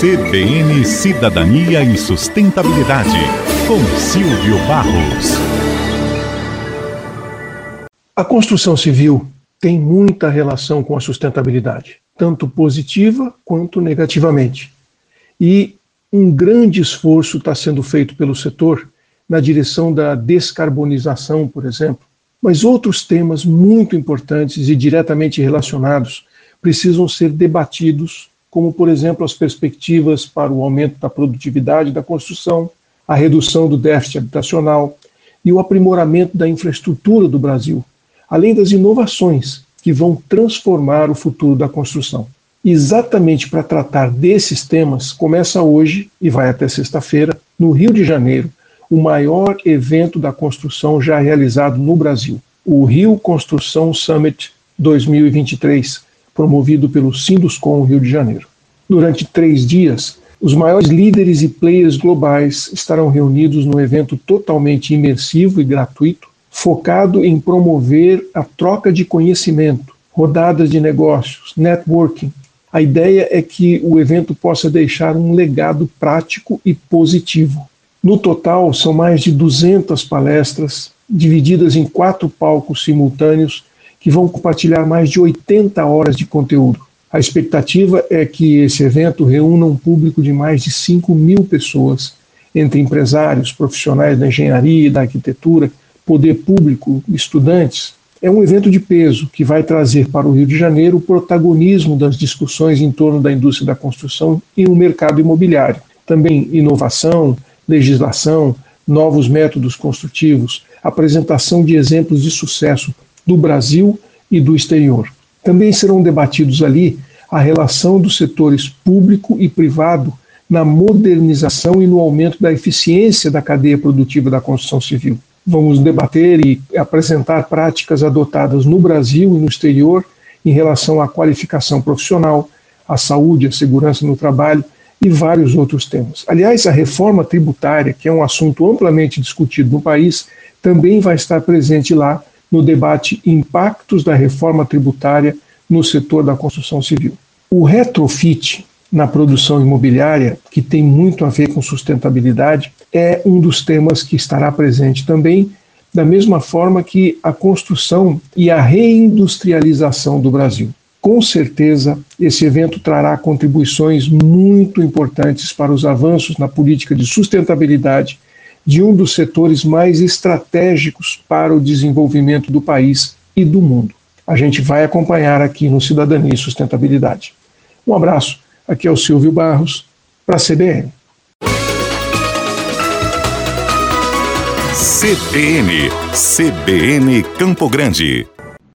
CBN Cidadania e Sustentabilidade, com Silvio Barros. A construção civil tem muita relação com a sustentabilidade, tanto positiva quanto negativamente. E um grande esforço está sendo feito pelo setor na direção da descarbonização, por exemplo. Mas outros temas muito importantes e diretamente relacionados precisam ser debatidos como, por exemplo, as perspectivas para o aumento da produtividade da construção, a redução do déficit habitacional e o aprimoramento da infraestrutura do Brasil, além das inovações que vão transformar o futuro da construção. Exatamente para tratar desses temas, começa hoje e vai até sexta-feira, no Rio de Janeiro, o maior evento da construção já realizado no Brasil, o Rio Construção Summit 2023, promovido pelo Sinduscom Rio de Janeiro. Durante três dias, os maiores líderes e players globais estarão reunidos num evento totalmente imersivo e gratuito, focado em promover a troca de conhecimento, rodadas de negócios, networking. A ideia é que o evento possa deixar um legado prático e positivo. No total, são mais de 200 palestras, divididas em quatro palcos simultâneos que vão compartilhar mais de 80 horas de conteúdo. A expectativa é que esse evento reúna um público de mais de 5 mil pessoas, entre empresários, profissionais da engenharia e da arquitetura, poder público, estudantes. É um evento de peso que vai trazer para o Rio de Janeiro o protagonismo das discussões em torno da indústria da construção e o mercado imobiliário. Também inovação, legislação, novos métodos construtivos, apresentação de exemplos de sucesso do Brasil e do exterior. Também serão debatidos ali a relação dos setores público e privado na modernização e no aumento da eficiência da cadeia produtiva da construção civil. Vamos debater e apresentar práticas adotadas no Brasil e no exterior em relação à qualificação profissional, à saúde, à segurança no trabalho e vários outros temas. Aliás, a reforma tributária, que é um assunto amplamente discutido no país, também vai estar presente lá no debate Impactos da Reforma Tributária no setor da construção civil. O retrofit na produção imobiliária, que tem muito a ver com sustentabilidade, é um dos temas que estará presente também, da mesma forma que a construção e a reindustrialização do Brasil. Com certeza, esse evento trará contribuições muito importantes para os avanços na política de sustentabilidade de um dos setores mais estratégicos para o desenvolvimento do país e do mundo. A gente vai acompanhar aqui no Cidadania e Sustentabilidade. Um abraço, aqui é o Silvio Barros, para a CBN. CBN, CBN Campo Grande.